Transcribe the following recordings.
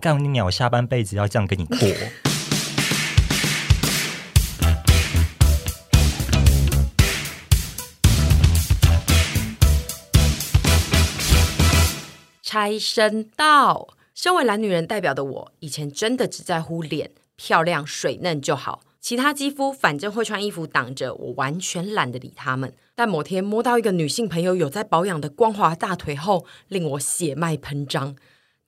干你鸟，下半辈子要这样跟你过。拆身到，身为懒女人代表的我，以前真的只在乎脸漂亮、水嫩就好，其他肌肤反正会穿衣服挡着，我完全懒得理他们。但某天摸到一个女性朋友有在保养的光滑大腿后，令我血脉喷张。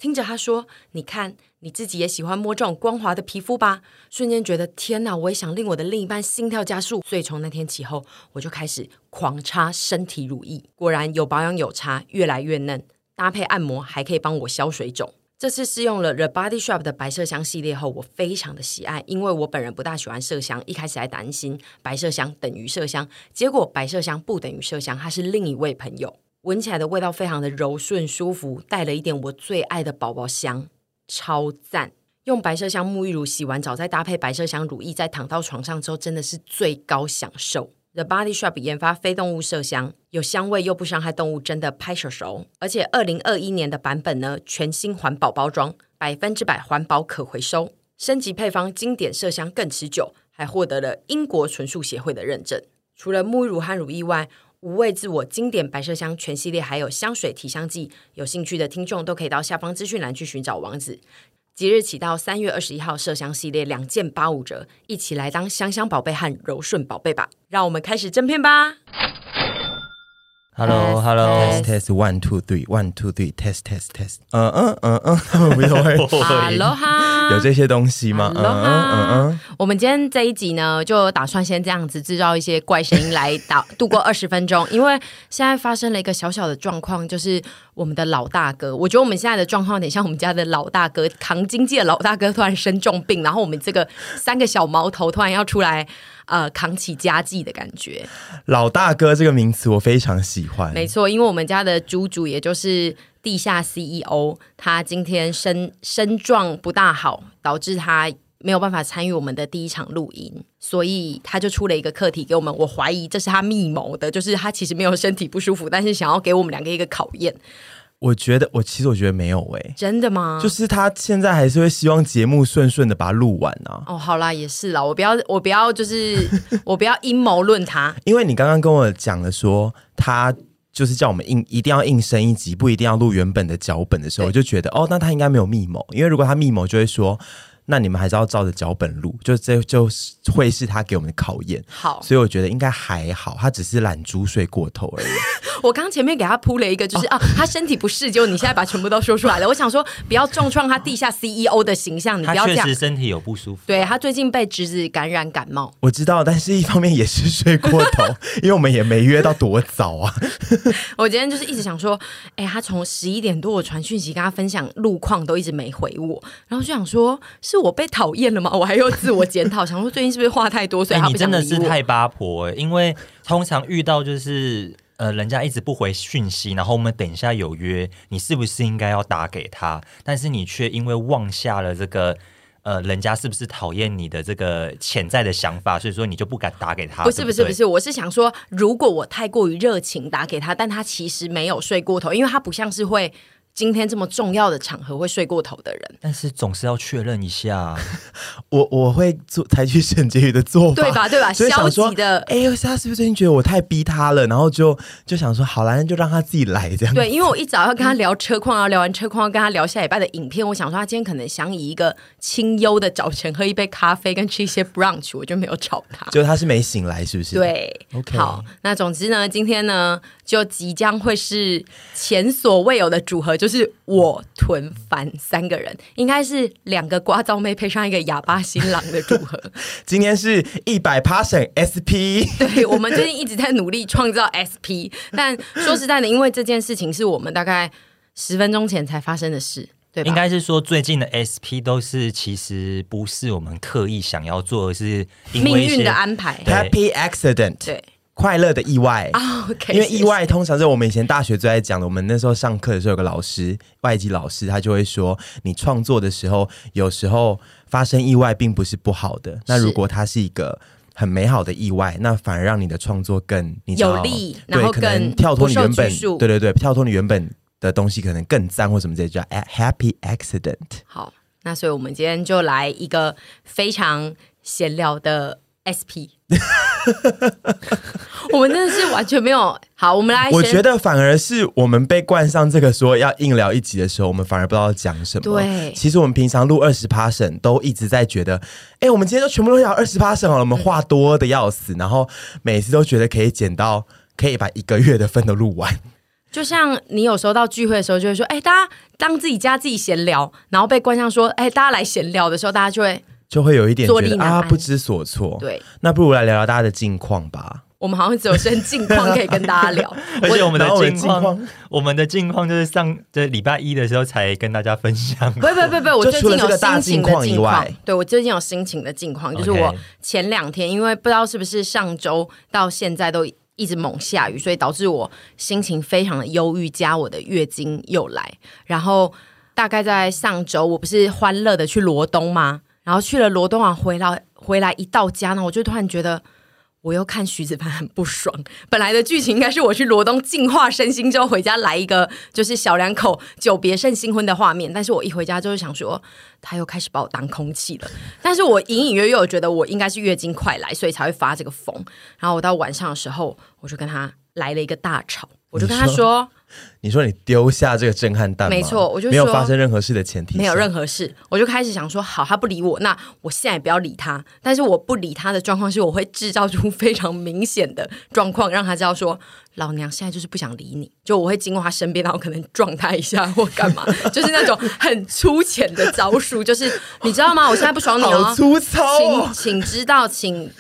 听着他说：“你看，你自己也喜欢摸这种光滑的皮肤吧？”瞬间觉得天哪，我也想令我的另一半心跳加速。所以从那天起后，我就开始狂擦身体乳液。果然有保养有差，越来越嫩，搭配按摩还可以帮我消水肿。这次试用了 The Body Shop 的白麝香系列后，我非常的喜爱，因为我本人不大喜欢麝香，一开始还担心白麝香等于麝香，结果白麝香不等于麝香，它是另一位朋友。闻起来的味道非常的柔顺舒服，带了一点我最爱的宝宝香，超赞！用白麝香沐浴乳洗完澡，再搭配白麝香乳液，再躺到床上之后，真的是最高享受。The Body Shop 研发非动物麝香，有香味又不伤害动物，真的拍手手。而且二零二一年的版本呢，全新环保包装，百分之百环保可回收，升级配方经典麝香更持久，还获得了英国纯素协会的认证。除了沐浴乳和乳液外，无畏自我经典白麝香全系列还有香水提香剂，有兴趣的听众都可以到下方资讯栏去寻找网址。即日起到三月二十一号，麝香系列两件八五折，一起来当香香宝贝和柔顺宝贝吧！让我们开始正片吧。Hello，Hello，Test test one two three，one two three，test test test。嗯嗯嗯嗯，他们不用会。Hello 哈，有这些东西吗？嗯嗯嗯嗯。我们今天这一集呢，就打算先这样子制造一些怪声音来打度过二十分钟，因为现在发生了一个小小的状况，就是我们的老大哥，我觉得我们现在的状况有点像我们家的老大哥扛经济的老大哥突然生重病，然后我们这个三个小毛头突然要出来。呃，扛起家计的感觉。老大哥这个名词我非常喜欢。没错，因为我们家的猪猪，也就是地下 CEO，他今天身身状不大好，导致他没有办法参与我们的第一场录音，所以他就出了一个课题给我们。我怀疑这是他密谋的，就是他其实没有身体不舒服，但是想要给我们两个一个考验。我觉得，我其实我觉得没有诶、欸，真的吗？就是他现在还是会希望节目顺顺的把它录完啊。哦，好啦，也是啦，我不要，我不要，就是 我不要阴谋论他。因为你刚刚跟我讲了说，他就是叫我们硬一定要硬升一集，不一定要录原本的脚本的时候，我就觉得哦，那他应该没有密谋，因为如果他密谋，就会说。那你们还是要照着脚本录，就这就会是他给我们的考验。好，所以我觉得应该还好，他只是懒猪睡过头而已。我刚前面给他铺了一个，就是、哦、啊，他身体不适，结果你现在把全部都说出来了。我想说，不要重创他地下 CEO 的形象，你不要这样。他确实身体有不舒服、啊。对，他最近被侄子感染感冒，我知道，但是一方面也是睡过头，因为我们也没约到多早啊。我今天就是一直想说，哎、欸，他从十一点多我传讯息跟他分享路况，都一直没回我，然后就想说，是我被讨厌了吗？我还要自我检讨，想说最近是不是话太多，所以你真的是太八婆！因为通常遇到就是呃，人家一直不回讯息，然后我们等一下有约，你是不是应该要打给他？但是你却因为忘下了这个呃，人家是不是讨厌你的这个潜在的想法，所以说你就不敢打给他。不是不是不是，我是想说，如果我太过于热情打给他，但他其实没有睡过头，因为他不像是会。今天这么重要的场合会睡过头的人，但是总是要确认一下。我我会做采取沈婕妤的做法，对吧？对吧？消极的，哎呦，他是不是最近觉得我太逼他了？然后就就想说，好啦，就让他自己来这样。对，因为我一早要跟他聊车况，然后聊完车况要跟他聊下礼拜的影片。我想说，他今天可能想以一个清幽的早晨喝一杯咖啡，跟吃一些 brunch，我就没有吵他。就他是没醒来，是不是？对，OK。好，那总之呢，今天呢，就即将会是前所未有的组合，就是。我屯凡三个人，应该是两个瓜噪妹配上一个哑巴新郎的组合。今天是一百 passion SP，对，我们最近一直在努力创造 SP，但说实在的，因为这件事情是我们大概十分钟前才发生的事，对吧？应该是说最近的 SP 都是其实不是我们刻意想要做的，是因为命运的安排，Happy Accident，对。快乐的意外啊，oh, 因为意外通常是我们以前大学最爱讲的。我们那时候上课的时候，有个老师，外籍老师，他就会说，你创作的时候，有时候发生意外并不是不好的。那如果它是一个很美好的意外，那反而让你的创作更你有力，对，然后更跳脱你原本，对对对，跳脱你原本的东西，可能更赞或什么这叫 happy accident。好。那所以我们今天就来一个非常闲聊的 SP。我们真的是完全没有好，我们来。我觉得反而是我们被冠上这个说要硬聊一集的时候，我们反而不知道讲什么。对，其实我们平常录二十 passion 都一直在觉得，哎、欸，我们今天都全部都聊二十 passion 好了，我们话多的要死，然后每次都觉得可以剪到，可以把一个月的份都录完。就像你有时候到聚会的时候，就会说，哎、欸，大家当自己家自己闲聊，然后被冠上说，哎、欸，大家来闲聊的时候，大家就会。就会有一点觉得啊，不知所措。对，那不如来聊聊大家的近况吧。我们好像只有剩近况可以跟大家聊，而且我们的近况，我们的近况就是上这礼拜一的时候才跟大家分享。不不不不，我最近有心情的近况。对，我最近有心情的近况，就是我前两天因为不知道是不是上周到现在都一直猛下雨，所以导致我心情非常的忧郁，加我的月经又来。然后大概在上周，我不是欢乐的去罗东吗？然后去了罗东啊，回来回来一到家呢，我就突然觉得我又看徐子凡很不爽。本来的剧情应该是我去罗东净化身心之后回家来一个就是小两口久别胜新婚的画面，但是我一回家就是想说他又开始把我当空气了。但是我隐隐约约我觉得我应该是月经快来，所以才会发这个疯。然后我到晚上的时候，我就跟他来了一个大吵，我就跟他说。你说你丢下这个震撼弹，没错，我就说没有发生任何事的前提，没有任何事，我就开始想说，好，他不理我，那我现在也不要理他。但是我不理他的状况是，我会制造出非常明显的状况，让他知道说，老娘现在就是不想理你。就我会经过他身边，然后可能撞他一下或干嘛，就是那种很粗浅的招数，就是你知道吗？我现在不爽你哦，好粗糙哦，请请知道，请。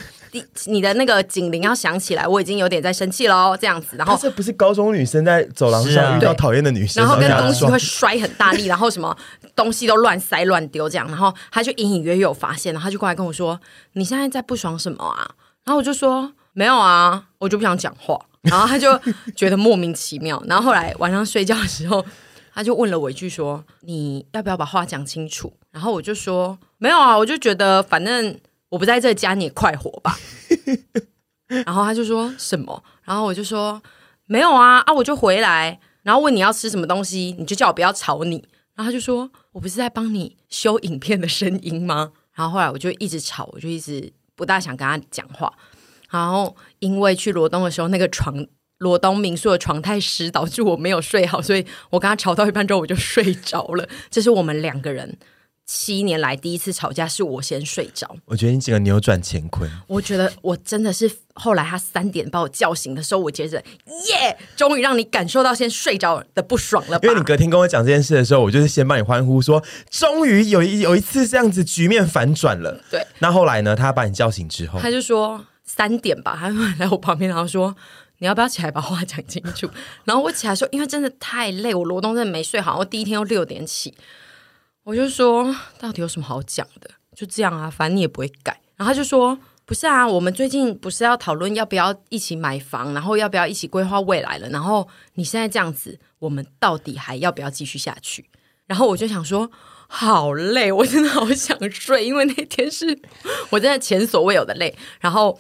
你的那个警铃要响起来，我已经有点在生气喽，这样子。然后这不是高中女生在走廊上遇到讨厌的女生，然后跟东西会摔很大力，然后什么东西都乱塞乱丢这样。然后他就隐隐约约有发现，然后他就过来跟我说：“你现在在不爽什么啊？”然后我就说：“没有啊，我就不想讲话。”然后他就觉得莫名其妙。然后后来晚上睡觉的时候，他就问了我一句说：“你要不要把话讲清楚？”然后我就说：“没有啊，我就觉得反正。”我不在这家，你快活吧。然后他就说什么，然后我就说没有啊啊，我就回来，然后问你要吃什么东西，你就叫我不要吵你。然后他就说我不是在帮你修影片的声音吗？然后后来我就一直吵，我就一直不大想跟他讲话。然后因为去罗东的时候，那个床罗东民宿的床太湿，导致我没有睡好，所以我跟他吵到一半之后我就睡着了。这是我们两个人。七年来第一次吵架是我先睡着，我觉得你整个扭转乾坤。我觉得我真的是后来他三点把我叫醒的时候，我接着耶，终于让你感受到先睡着的不爽了吧。因为你隔天跟我讲这件事的时候，我就是先帮你欢呼说，终于有一有一次这样子局面反转了。对，那后来呢？他把你叫醒之后，他就说三点吧，他来我旁边，然后说你要不要起来把话讲清楚？然后我起来说，因为真的太累，我罗东真的没睡好，我第一天又六点起。我就说，到底有什么好讲的？就这样啊，反正你也不会改。然后他就说，不是啊，我们最近不是要讨论要不要一起买房，然后要不要一起规划未来了。然后你现在这样子，我们到底还要不要继续下去？然后我就想说，好累，我真的好想睡，因为那天是 我真的前所未有的累。然后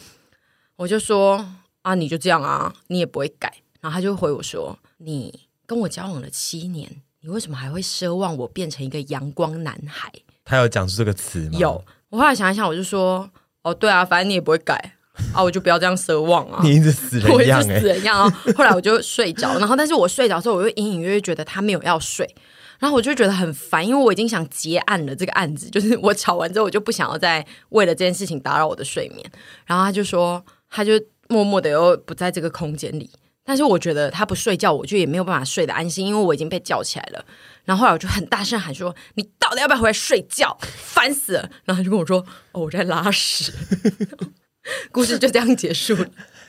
我就说，啊，你就这样啊，你也不会改。然后他就回我说，你跟我交往了七年。你为什么还会奢望我变成一个阳光男孩？他有讲出这个词吗？有。我后来想一想，我就说，哦，对啊，反正你也不会改啊，我就不要这样奢望啊。你一直死人一样，欸，死人一样啊。后来我就睡着，然后但是我睡着之后，我又隐隐约约觉得他没有要睡，然后我就觉得很烦，因为我已经想结案了这个案子，就是我吵完之后，我就不想要再为了这件事情打扰我的睡眠。然后他就说，他就默默的又不在这个空间里。但是我觉得他不睡觉，我就也没有办法睡得安心，因为我已经被叫起来了。然后后来我就很大声喊说：“你到底要不要回来睡觉？烦死了！”然后他就跟我说：“哦，我在拉屎。” 故事就这样结束了，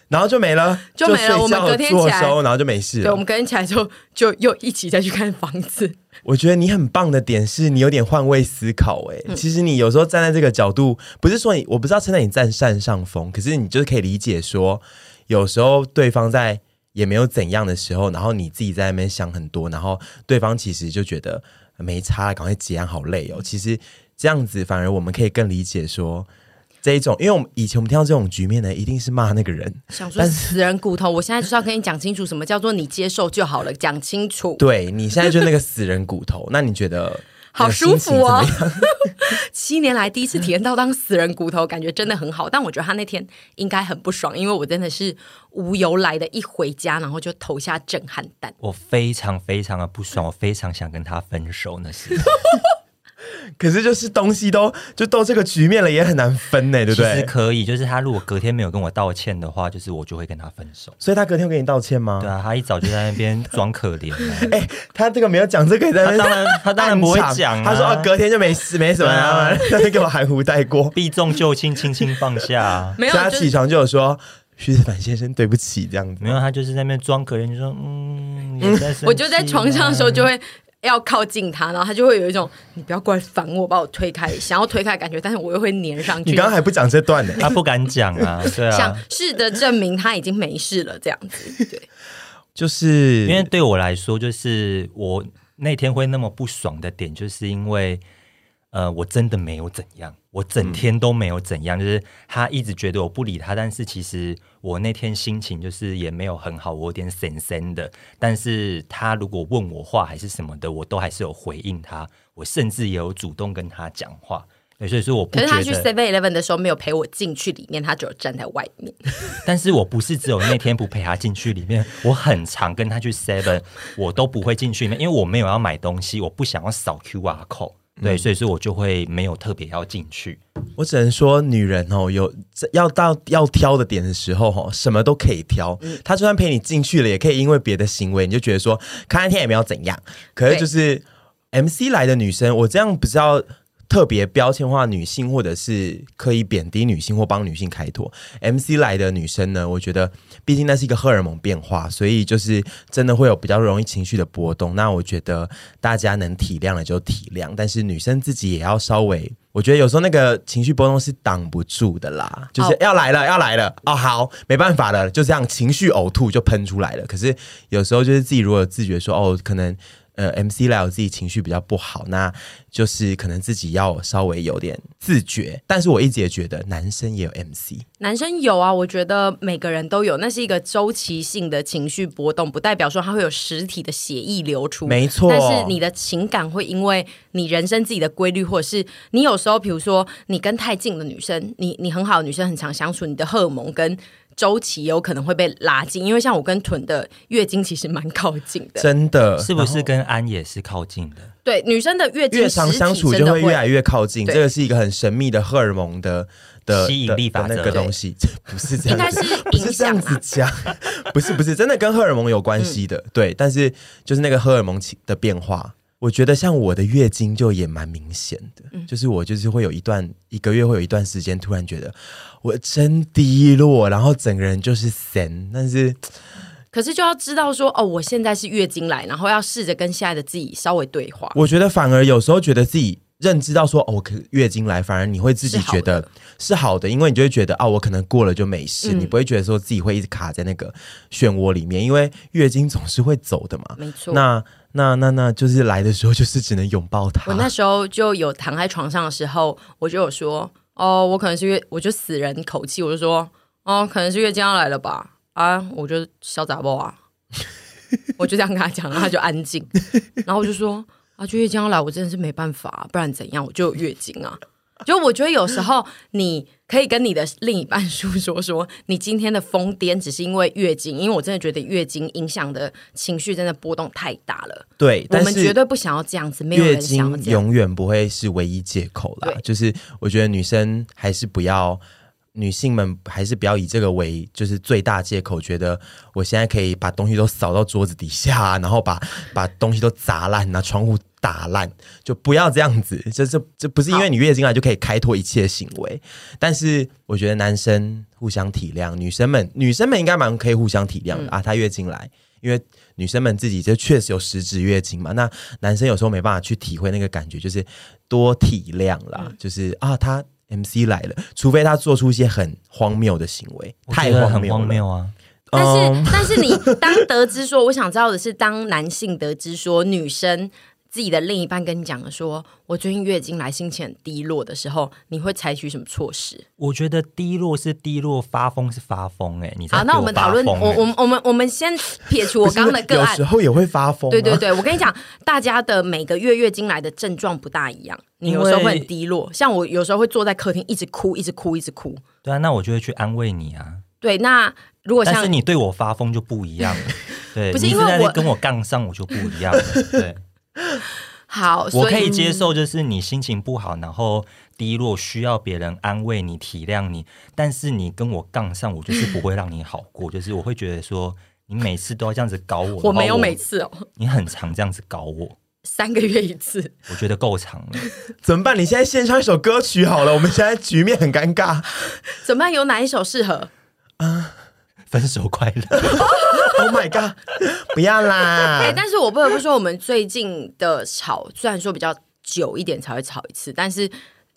然后就没了，就没了。我们隔天起来，然后就没事了。对，我们隔天起来之后，就又一起再去看房子。我觉得你很棒的点是你有点换位思考、欸。哎、嗯，其实你有时候站在这个角度，不是说你，我不知道称在你占占上风，可是你就是可以理解说，有时候对方在。也没有怎样的时候，然后你自己在那边想很多，然后对方其实就觉得没差，赶快结案，好累哦。其实这样子反而我们可以更理解说这一种，因为我们以前我们听到这种局面呢，一定是骂那个人，想说死人骨头。我现在就是要跟你讲清楚，什么叫做你接受就好了，讲清楚。对，你现在就那个死人骨头，那你觉得？好舒服哦！七年来第一次体验到当死人骨头，感觉真的很好。但我觉得他那天应该很不爽，因为我真的是无由来的一回家，然后就投下震撼弹。我非常非常的不爽，我非常想跟他分手。那是。可是就是东西都就到这个局面了，也很难分呢，对不对？其实可以，就是他如果隔天没有跟我道歉的话，就是我就会跟他分手。所以他隔天会跟你道歉吗？对啊，他一早就在那边装可怜。哎、欸，他这个没有讲这个，他当然他当然不会讲、啊。他说啊，隔天就没事，没什么，啊、他就给我含糊带过，避重就轻，轻轻放下。没有，他起床就有说徐子凡先生对不起这样子。没有，他就是在那边装可怜，就说嗯，我就在床上的时候就会。要靠近他，然后他就会有一种你不要过来烦我，把我推开，想要推开的感觉，但是我又会黏上去。你刚刚还不讲这段呢？他不敢讲啊，对啊，想试着证明他已经没事了，这样子，对，就是因为对我来说，就是我那天会那么不爽的点，就是因为。呃，我真的没有怎样，我整天都没有怎样，嗯、就是他一直觉得我不理他，但是其实我那天心情就是也没有很好，我有点神神的。但是他如果问我话还是什么的，我都还是有回应他，我甚至也有主动跟他讲话。所以说我不觉得，可是他去 Seven Eleven 的时候没有陪我进去里面，他只有站在外面。但是我不是只有那天不陪他进去里面，我很常跟他去 Seven，我都不会进去里面，因为我没有要买东西，我不想要扫 QR code。对，所以说我就会没有特别要进去。我只能说，女人哦，有要到要挑的点的时候，哦，什么都可以挑。她就算陪你进去了，也可以因为别的行为，你就觉得说，看一天也没有怎样。可是就是 MC 来的女生，我这样不知道。特别标签化女性，或者是刻意贬低女性或帮女性开脱。MC 来的女生呢，我觉得毕竟那是一个荷尔蒙变化，所以就是真的会有比较容易情绪的波动。那我觉得大家能体谅的就体谅，但是女生自己也要稍微，我觉得有时候那个情绪波动是挡不住的啦，就是要来了，要来了哦，好，没办法了，就这样情绪呕吐就喷出来了。可是有时候就是自己如果有自觉说哦，可能。呃，MC 来我自己情绪比较不好，那就是可能自己要稍微有点自觉。但是我一直也觉得男生也有 MC，男生有啊，我觉得每个人都有，那是一个周期性的情绪波动，不代表说他会有实体的血液流出，没错。但是你的情感会因为你人生自己的规律，或者是你有时候，比如说你跟太近的女生，你你很好的女生很常相处，你的荷尔蒙跟。周期有可能会被拉近，因为像我跟屯的月经其实蛮靠近的，真的。是不是跟安也是靠近的？对，女生的月经越常相处就会越来越靠近，这个是一个很神秘的荷尔蒙的的吸引力法则。那个东西，不是这样，应该是不是这样子讲，不是不是真的跟荷尔蒙有关系的，嗯、对，但是就是那个荷尔蒙的变化。我觉得像我的月经就也蛮明显的，嗯，就是我就是会有一段一个月会有一段时间，突然觉得我真低落，然后整个人就是神，但是可是就要知道说哦，我现在是月经来，然后要试着跟现在的自己稍微对话。我觉得反而有时候觉得自己认知到说哦，我可月经来，反而你会自己觉得是好的，因为你就会觉得啊，哦，我可能过了就没事，嗯，你不会觉得说自己会一直卡在那个漩涡里面，因为月经总是会走的嘛，没错。那那那那就是来的时候，就是只能拥抱他。我那时候就有躺在床上的时候，我就有说，哦，我可能是月，我就死人口气，我就说，哦，可能是月经要来了吧？啊，我就小杂包啊，我就这样跟他讲，然后他就安静。然后我就说，啊，就月经要来，我真的是没办法，不然怎样？我就有月经啊。就我觉得有时候你可以跟你的另一半诉说说，你今天的疯癫只是因为月经，因为我真的觉得月经影响的情绪真的波动太大了。对，我们绝对不想要这样子，没有人想要这样。月经永远不会是唯一借口啦。就是我觉得女生还是不要，女性们还是不要以这个为就是最大借口，觉得我现在可以把东西都扫到桌子底下，然后把把东西都砸烂，拿窗户。打烂就不要这样子，这这这不是因为你月经来就可以开脱一切行为。但是我觉得男生互相体谅，女生们女生们应该蛮可以互相体谅的、嗯、啊。她月经来，因为女生们自己就确实有实质月经嘛。那男生有时候没办法去体会那个感觉，就是多体谅啦。嗯、就是啊，他 MC 来了，除非他做出一些很荒谬的行为，太荒谬啊。但是，但是你当得知说，我想知道的是，当男性得知说女生。自己的另一半跟你讲了说，我最近月经来，心情很低落的时候，你会采取什么措施？我觉得低落是低落，发疯是发疯、欸。哎，你好，那我们讨论，我我们我们我们先撇除我刚刚的个案，有时候也会发疯、啊。对对对，我跟你讲，大家的每个月月经来的症状不大一样，你有时候会很低落，像我有时候会坐在客厅一直哭，一直哭，一直哭。对啊，那我就会去安慰你啊。对，那如果像但是你对我发疯就不一样了。对，不是因为我跟我杠上，我就不一样了。对。好，我可以接受，就是你心情不好，然后低落，需要别人安慰你、体谅你。但是你跟我杠上，我就是不会让你好过，就是我会觉得说，你每次都要这样子搞我。我没有每次哦，你很常这样子搞我，三个月一次，我觉得够长了。怎么办？你现在献唱一首歌曲好了，我们现在局面很尴尬。怎么办？有哪一首适合？啊，分手快乐。Oh my god！不要啦。欸，但是我不得不说，我们最近的吵虽然说比较久一点才会吵一次，但是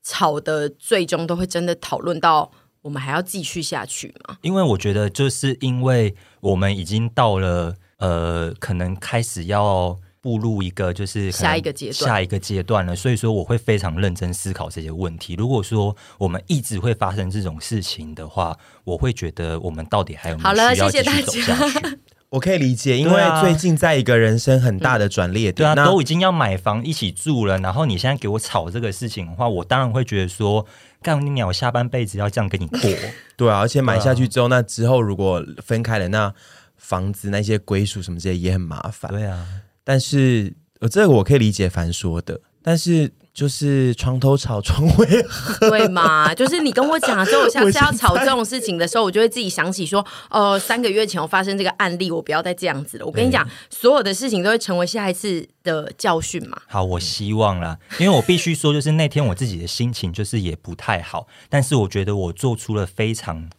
吵的最终都会真的讨论到我们还要继续下去吗？因为我觉得，就是因为我们已经到了呃，可能开始要。步入一个就是下一个阶段，下一个阶段了，所以说我会非常认真思考这些问题。如果说我们一直会发生这种事情的话，我会觉得我们到底还有没有需要继续走下去？我可以理解，因为最近在一个人生很大的转捩点，对啊，都已经要买房一起住了，然后你现在给我吵这个事情的话，我当然会觉得说，干你鸟，下半辈子要这样跟你过，对啊，而且买下去之后，那之后如果分开了，那房子那些归属什么这些也很麻烦，对啊。但是，呃，这个我可以理解凡说的，但是就是床头吵，床尾和，对嘛？就是你跟我讲了之后，我下次要吵这种事情的时候，我就会自己想起说，哦、呃，三个月前我发生这个案例，我不要再这样子了。我跟你讲，所有的事情都会成为下一次的教训嘛。好，我希望啦，因为我必须说，就是那天我自己的心情就是也不太好，但是我觉得我做出了非常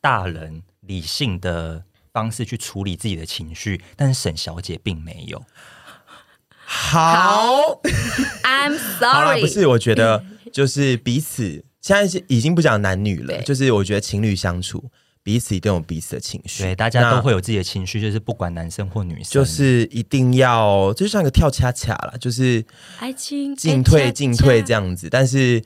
大人理性的。方式去处理自己的情绪，但是沈小姐并没有。好，I'm sorry。不是，我觉得就是彼此现在是已经不讲男女了，就是我觉得情侣相处，彼此一定有彼此的情绪，对，大家都会有自己的情绪，就是不管男生或女生，就是一定要就像一个跳恰恰了，就是爱情进退进退这样子，但是。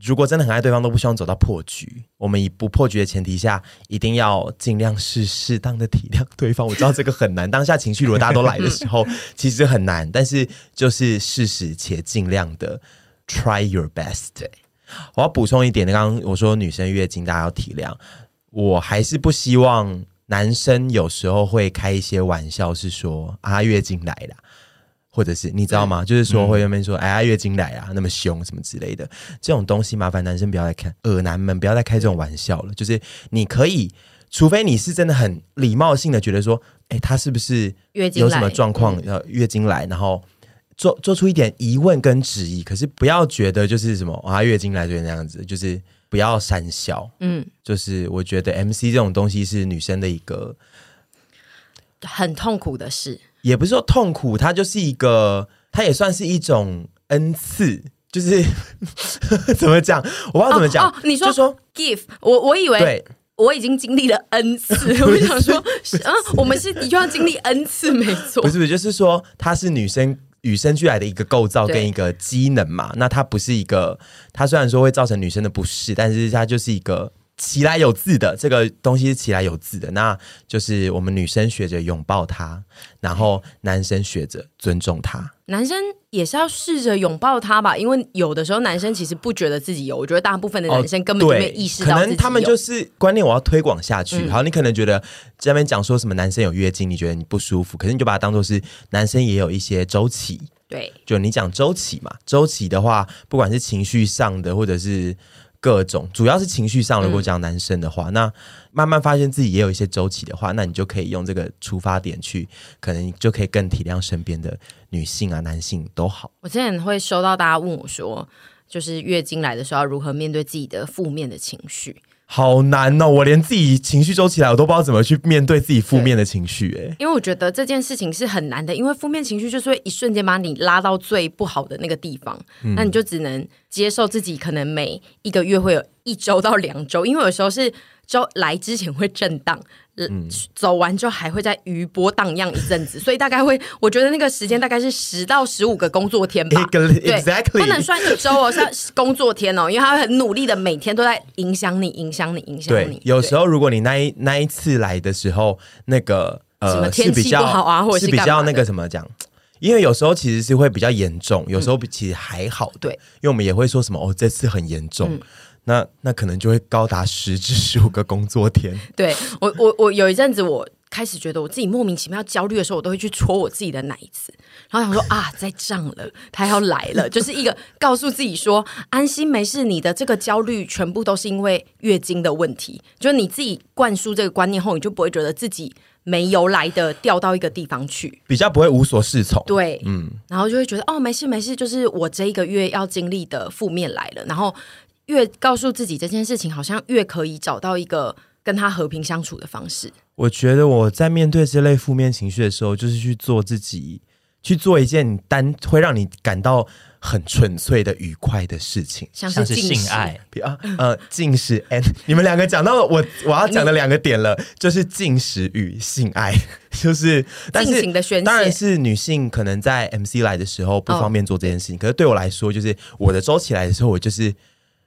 如果真的很爱对方，都不希望走到破局。我们以不破局的前提下，一定要尽量是适当的体谅对方。我知道这个很难，当下情绪如果大家都来的时候，其实很难。但是就是事实且尽量的 try your best。我要补充一点，刚刚我说女生月经大家要体谅，我还是不希望男生有时候会开一些玩笑，是说啊月经来了。或者是你知道吗？就是说会那边说，哎呀，月经来啊，那么凶什么之类的，这种东西麻烦男生不要再看，恶男们不要再开这种玩笑了。就是你可以，除非你是真的很礼貌性的觉得说，哎，他是不是有什么状况要月经来，然后做做出一点疑问跟质疑，可是不要觉得就是什么啊月经来就那样子，就是不要讪笑。嗯，就是我觉得 MC 这种东西是女生的一个很痛苦的事。也不是说痛苦，它就是一个，它也算是一种恩赐，就是 怎么讲，我不知道怎么讲。哦哦、你说说 give，我我以为对我已经经历了 n 次，我想说，啊，我们是的确要经历 n 次，没错。不是不是，就是说它是女生与生俱来的一个构造跟一个机能嘛。那它不是一个，它虽然说会造成女生的不适，但是它就是一个。起来有字的这个东西是起来有字的，那就是我们女生学着拥抱他，然后男生学着尊重他。男生也是要试着拥抱他吧，因为有的时候男生其实不觉得自己有，我觉得大部分的男生根本就没有意识到。可能他们就是观念，我要推广下去。嗯、好，你可能觉得这边讲说什么男生有月经，你觉得你不舒服，可是你就把它当做是男生也有一些周期。对，就你讲周期嘛，周期的话，不管是情绪上的，或者是。各种主要是情绪上，如果讲男生的话，嗯，那慢慢发现自己也有一些周期的话，那你就可以用这个出发点去，可能就可以更体谅身边的女性啊、男性都好。我之前会收到大家问我说，就是月经来的时候要如何面对自己的负面的情绪。好难哦！我连自己情绪周起来，我都不知道怎么去面对自己负面的情绪。哎，因为我觉得这件事情是很难的，因为负面情绪就是会一瞬间把你拉到最不好的那个地方，嗯、那你就只能接受自己可能每一个月会有一周到两周，因为有时候是周来之前会震荡。嗯，走完之后还会在余波荡漾一阵子，所以大概会，我觉得那个时间大概是十到十五个工作天吧。Exactly，不能算一周哦，算工作天哦，因为他会很努力的每天都在影响你，影响你，影响你。有时候如果你那一那一次来的时候，那个呃，天气不好啊，或者是，是比较那个什么讲，因为有时候其实是会比较严重，有时候其实还好。对，因为我们也会说什么哦，这次很严重。嗯那那可能就会高达十至十五个工作天。对我，我我有一阵子，我开始觉得我自己莫名其妙焦虑的时候，我都会去戳我自己的奶子，然后想说啊，在胀了，他要来了，就是一个 告诉自己说安心没事，你的这个焦虑全部都是因为月经的问题，就是你自己灌输这个观念后，你就不会觉得自己没由来的掉到一个地方去，比较不会无所适从。对，嗯，然后就会觉得哦，没事没事，就是我这一个月要经历的负面来了，然后。越告诉自己这件事情，好像越可以找到一个跟他和平相处的方式。我觉得我在面对这类负面情绪的时候，就是去做自己，去做一件单会让你感到很纯粹的愉快的事情，像是性爱啊，呃，进食。And 你们两个讲到了我我要讲的两个点了，就是进食与性爱，就是但是的当然是女性可能在 MC 来的时候不方便做这件事情，哦、可是对我来说，就是我的周期来的时候，我就是。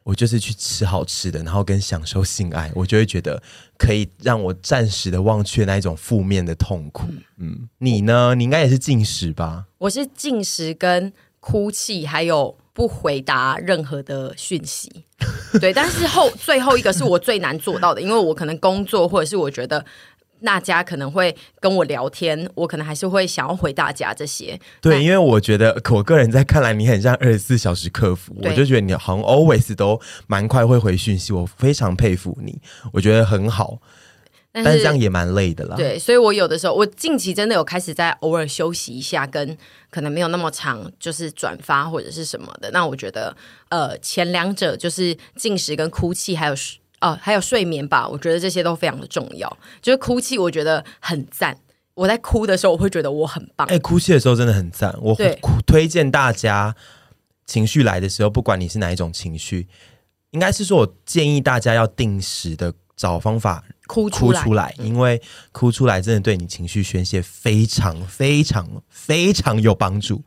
我就是去吃好吃的，然后跟享受性爱，我就会觉得可以让我暂时的忘却那一种负面的痛苦。嗯，你呢？你应该也是进食吧？我是进食跟哭泣，还有不回答任何的讯息。对，但是后最后一个是我最难做到的，因为我可能工作或者是我觉得。大家可能会跟我聊天，我可能还是会想要回大家这些。对，因为我觉得我个人在看来，你很像二十四小时客服，我就觉得你好像 always 都蛮快会回讯息，我非常佩服你，我觉得很好。但是，但是这样也蛮累的啦。对，所以我有的时候，我近期真的有开始在偶尔休息一下，跟可能没有那么长，就是转发或者是什么的。那我觉得，呃，前两者就是进食跟哭泣，还有。哦，还有睡眠吧，我觉得这些都非常的重要。就是哭泣，我觉得很赞。我在哭的时候，我会觉得我很棒。哎、欸，哭泣的时候真的很赞。我会推荐大家，情绪来的时候，不管你是哪一种情绪，应该是说，我建议大家要定时的找方法哭哭出来，因为哭出来真的对你情绪宣泄非常非常非常有帮助。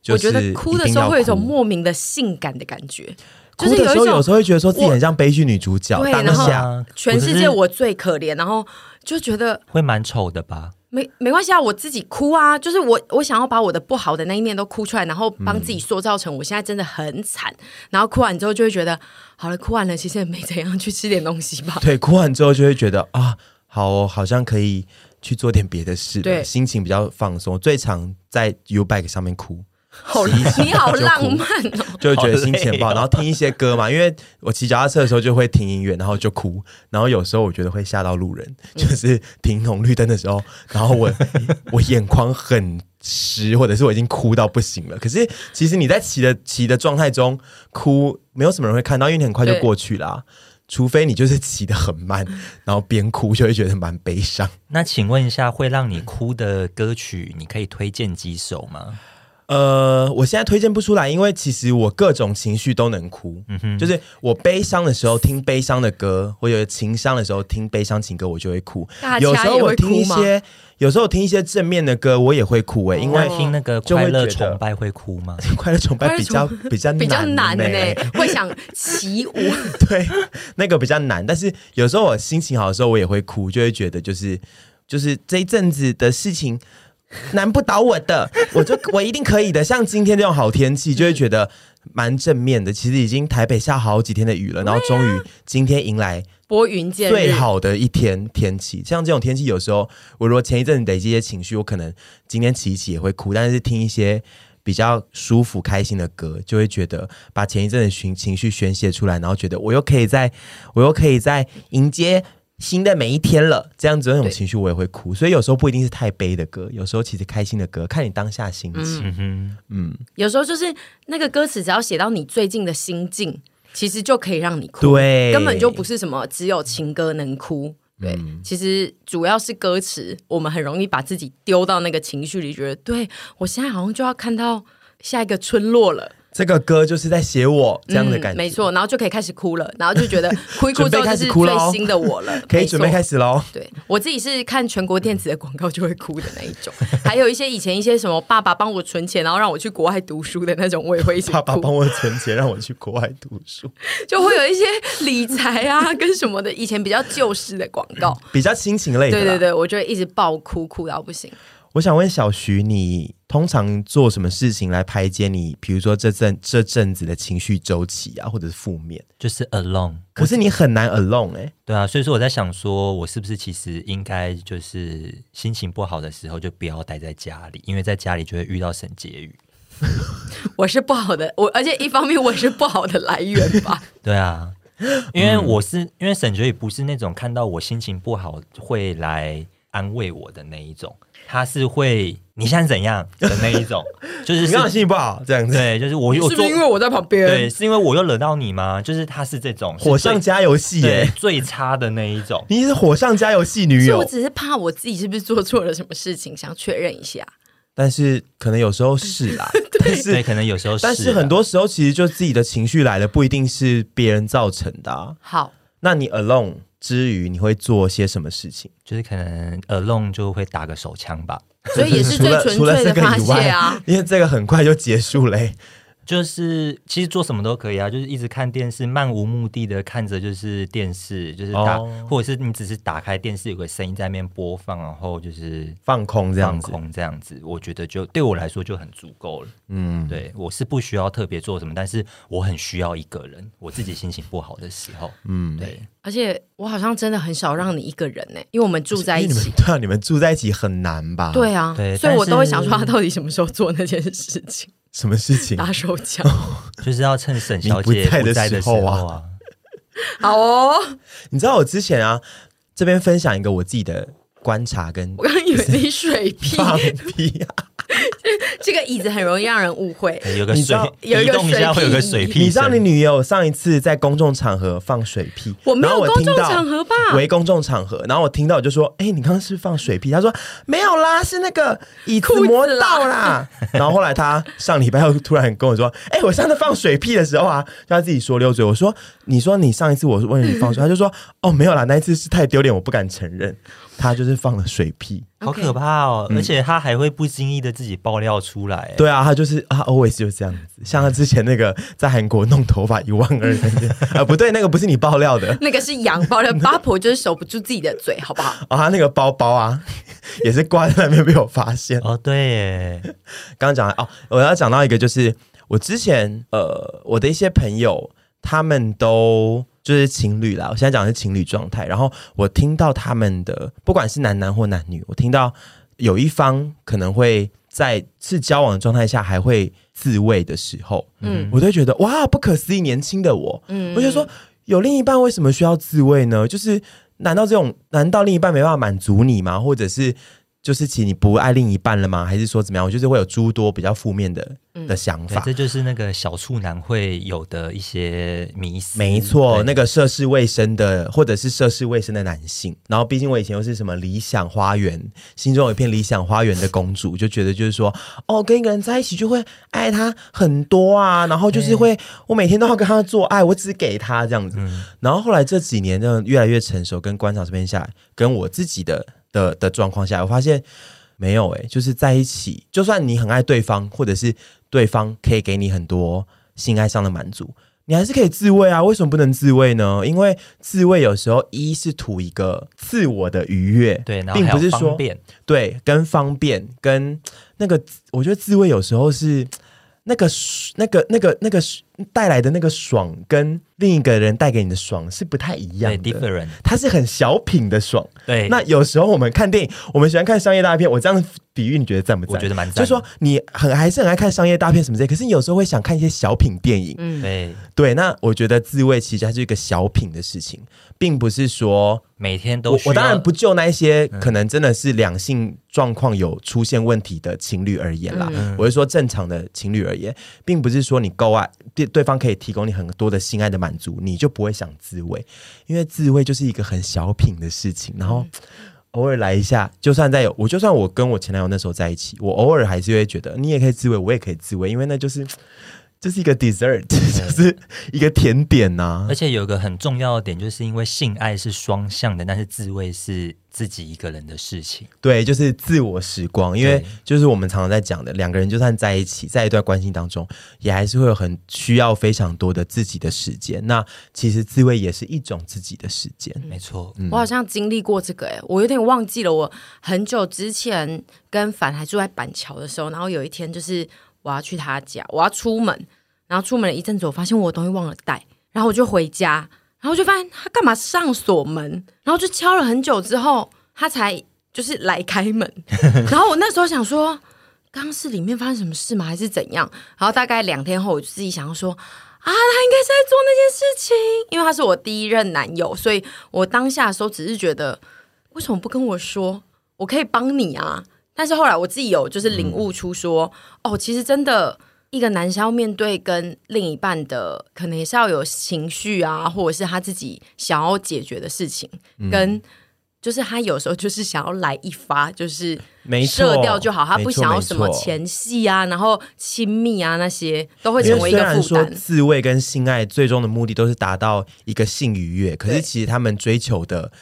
就是、我觉得哭的时候会有一种莫名的性感的感觉。哭的时候，有时候会觉得说自己很像悲剧女主角。然后全世界我最可怜，然后就觉得会蛮丑的吧？没没关系啊，我自己哭啊，就是我我想要把我的不好的那一面都哭出来，然后帮自己塑造成我现在真的很惨。然后哭完之后就会觉得好了，哭完了其实也没怎样，去吃点东西吧。对，哭完之后就会觉得啊，好，好像可以去做点别的事，对，心情比较放松。最常在 YouBike 上面哭。好，你好浪漫哦，就会觉得心情不好，然后听一些歌嘛，因为我骑脚踏车的时候就会听音乐，然后就哭，然后有时候我觉得会吓到路人，就是停红绿灯的时候，然后我 我眼眶很湿，或者是我已经哭到不行了。可是其实你在骑的骑的状态中哭，没有什么人会看到，因为你很快就过去了啊，除非你就是骑得很慢，然后边哭就会觉得蛮悲伤。那请问一下，会让你哭的歌曲，你可以推荐几首吗？呃，我现在推荐不出来，因为其实我各种情绪都能哭。嗯哼，就是我悲伤的时候听悲伤的歌，或者情伤的时候听悲伤情歌，我就会哭。有时候我听一些，有时候我听一些正面的歌，我也会哭诶、欸。因为听那个快乐崇拜会哭吗？快乐崇拜比较比较比较难呢、欸，会想起舞。对，那个比较难。但是有时候我心情好的时候，我也会哭，就会觉得就是就是这一阵子的事情。难不倒我的，我就我一定可以的。像今天这种好天气，就会觉得蛮正面的。其实已经台北下好几天的雨了，然后终于今天迎来拨云见日最好的一天天气。像这种天气，有时候我如果前一阵子累积一些情绪，我可能今天起一起也会哭。但是听一些比较舒服、开心的歌，就会觉得把前一阵子情情绪宣泄出来，然后觉得我又可以在，我又可以在迎接。新的每一天了，这样子那种情绪我也会哭，所以有时候不一定是太悲的歌，有时候其实开心的歌，看你当下心情。嗯，嗯，有时候就是那个歌词，只要写到你最近的心境，其实就可以让你哭。对，根本就不是什么只有情歌能哭。对，嗯、其实主要是歌词，我们很容易把自己丢到那个情绪里，觉得对我现在好像就要看到下一个村落了。这个歌就是在写我这样的感觉，嗯、没错，然后就可以开始哭了，然后就觉得哭一哭之后就是最新的我了，可以准备开始喽。对，我自己是看全国电子的广告就会哭的那一种，还有一些以前一些什么爸爸帮我存钱，然后让我去国外读书的那种，我也会一起哭。爸爸帮我存钱让我去国外读书，就会有一些理财啊跟什么的，以前比较旧式的广告，比较亲情类的。对对对，我就会一直爆哭，哭到不行。我想问小徐，你通常做什么事情来排解你，比如说这阵这阵子的情绪周期啊，或者是负面？就是 alone。可是你很难 alone 哎、欸。对啊，所以说我在想说，我是不是其实应该就是心情不好的时候就不要待在家里，因为在家里就会遇到沈婕妤。我是不好的，我而且一方面我是不好的来源吧。对啊，因为我是、嗯、因为沈婕妤不是那种看到我心情不好会来安慰我的那一种。他是会你现在怎样的那一种，就是你刚刚心情不好这样子，对，就是我又是不是因为我在旁边？对，是因为我又惹到你吗？就是他是这种火上加油戏，对，最差的那一种。你是火上加油戏女友，我只是怕我自己是不是做错了什么事情，想确认一下。但是可能有时候是啦，但是对，可能有时候是，但是很多时候其实就自己的情绪来了，不一定是别人造成的啊。好，那你 alone。之余，你会做些什么事情？就是可能 alone 就会打个手枪吧，所以也是最纯粹的发泄啊。因为这个很快就结束嘞。就是其实做什么都可以啊，就是一直看电视，漫无目的的看着就是电视，就是打，哦、或者是你只是打开电视有个声音在那边播放，然后就是放空这样子，放空这样子，我觉得就对我来说就很足够了。嗯，对我是不需要特别做什么，但是我很需要一个人，我自己心情不好的时候，嗯，对。而且我好像真的很少让你一个人呢，因为我们住在一起。对啊，你们住在一起很难吧？对啊，对，所以我都会想说他到底什么时候做那件事情。什么事情？打手枪，就是要趁沈小姐不在的时候啊。好哦，你知道我之前啊，这边分享一个我自己的观察跟，我刚刚以为你水屁放屁啊。这个椅子很容易让人误会，有个水，有一个水屁，会有个水屁。你知道你女友上一次在公众场合放水屁，我没有公众场合吧？为公众场合，然后我听到我就说：“哎、欸，你刚刚是不是放水屁？”她说：“没有啦，是那个椅子磨到啦。啦 ”然后后来她上礼拜又突然跟我说：“哎、欸，我上次放水屁的时候啊，就他自己说溜嘴。”我说：“你说你上一次我问你放水，他就说：‘哦，没有啦，那一次是太丢脸，我不敢承认。’他就是放了水屁。”好可怕哦！而且他还会不经意的自己爆料出来。对啊，他就是他，always 就是这样子。像他之前那个在韩国弄头发一万二那件啊，不对，那个不是你爆料的，那个是杨爆料。八婆就是守不住自己的嘴，好不好？啊，他那个包包啊，也是挂在那边被我发现。哦，对耶，刚刚讲哦，我要讲到一个，就是我之前呃，我的一些朋友，他们都。就是情侣啦，我现在讲的是情侣状态。然后我听到他们的，不管是男男或男女，我听到有一方可能会在是交往的状态下还会自慰的时候，嗯，我都觉得哇，不可思议！年轻的我，嗯，我就说有另一半为什么需要自慰呢？就是难道这种难道另一半没办法满足你吗？或者是？就是其实你不爱另一半了吗？还是说怎么样？我就是会有诸多比较负面的、嗯、的想法。这就是那个小处男会有的一些迷思。没错，那个涉世未深的，或者是涉世未深的男性。然后，毕竟我以前又是什么理想花园，心中有一片理想花园的公主，就觉得就是说，哦，跟一个人在一起就会爱他很多啊。然后就是会，我每天都要跟他做爱，我只给他这样子。嗯、然后后来这几年呢越来越成熟，跟观察这边下来，跟我自己的。的的状况下，我发现没有诶，就是在一起，就算你很爱对方，或者是对方可以给你很多性爱上的满足，你还是可以自慰啊。为什么不能自慰呢？因为自慰有时候一是图一个自我的愉悦，对，并不是说对跟方便跟那个，我觉得自慰有时候是那个那个那个那个带来的那个爽跟。另一个人带给你的爽是不太一样的，different，它是很小品的爽。对，那有时候我们看电影，我们喜欢看商业大片。我这样比喻，你觉得赞不赞？我觉得蛮赞。就是说你很还是很爱看商业大片什么之类，可是你有时候会想看一些小品电影。嗯，对对。那我觉得自慰其实它是一个小品的事情，并不是说每天都。我我当然不就那一些可能真的是两性状况有出现问题的情侣而言啦。嗯、我是说正常的情侣而言，并不是说你够爱对对方可以提供你很多的心爱的满。满足你就不会想自慰，因为自慰就是一个很小品的事情。然后偶尔来一下，就算在有我，就算我跟我前男友那时候在一起，我偶尔还是会觉得你也可以自慰，我也可以自慰，因为那就是这是一个 dessert，就是一个甜点呐、啊。而且有个很重要的点，就是因为性爱是双向的，但是自慰是自己一个人的事情。对，就是自我时光。因为就是我们常常在讲的，两个人就算在一起，在一段关系当中，也还是会有很需要非常多的自己的时间。那其实自慰也是一种自己的时间。没错，我好像经历过这个、欸，哎，我有点忘记了。我很久之前跟凡还住在板桥的时候，然后有一天就是。我要去他家，我要出门，然后出门了一阵子，我发现我东西忘了带，然后我就回家，然后就发现他干嘛上锁门，然后就敲了很久之后，他才就是来开门，然后我那时候想说，刚刚是里面发生什么事吗，还是怎样？然后大概两天后，我就自己想要说，啊，他应该是在做那件事情，因为他是我第一任男友，所以我当下的时候只是觉得，为什么不跟我说，我可以帮你啊。但是后来我自己有就是领悟出说，嗯、哦，其实真的一个男生要面对跟另一半的，可能也是要有情绪啊，或者是他自己想要解决的事情，嗯、跟就是他有时候就是想要来一发，就是射掉就好，他不想要什么前戏啊，然后亲密啊那些都会成为一个负担。自慰跟性爱最终的目的都是达到一个性愉悦，可是其实他们追求的。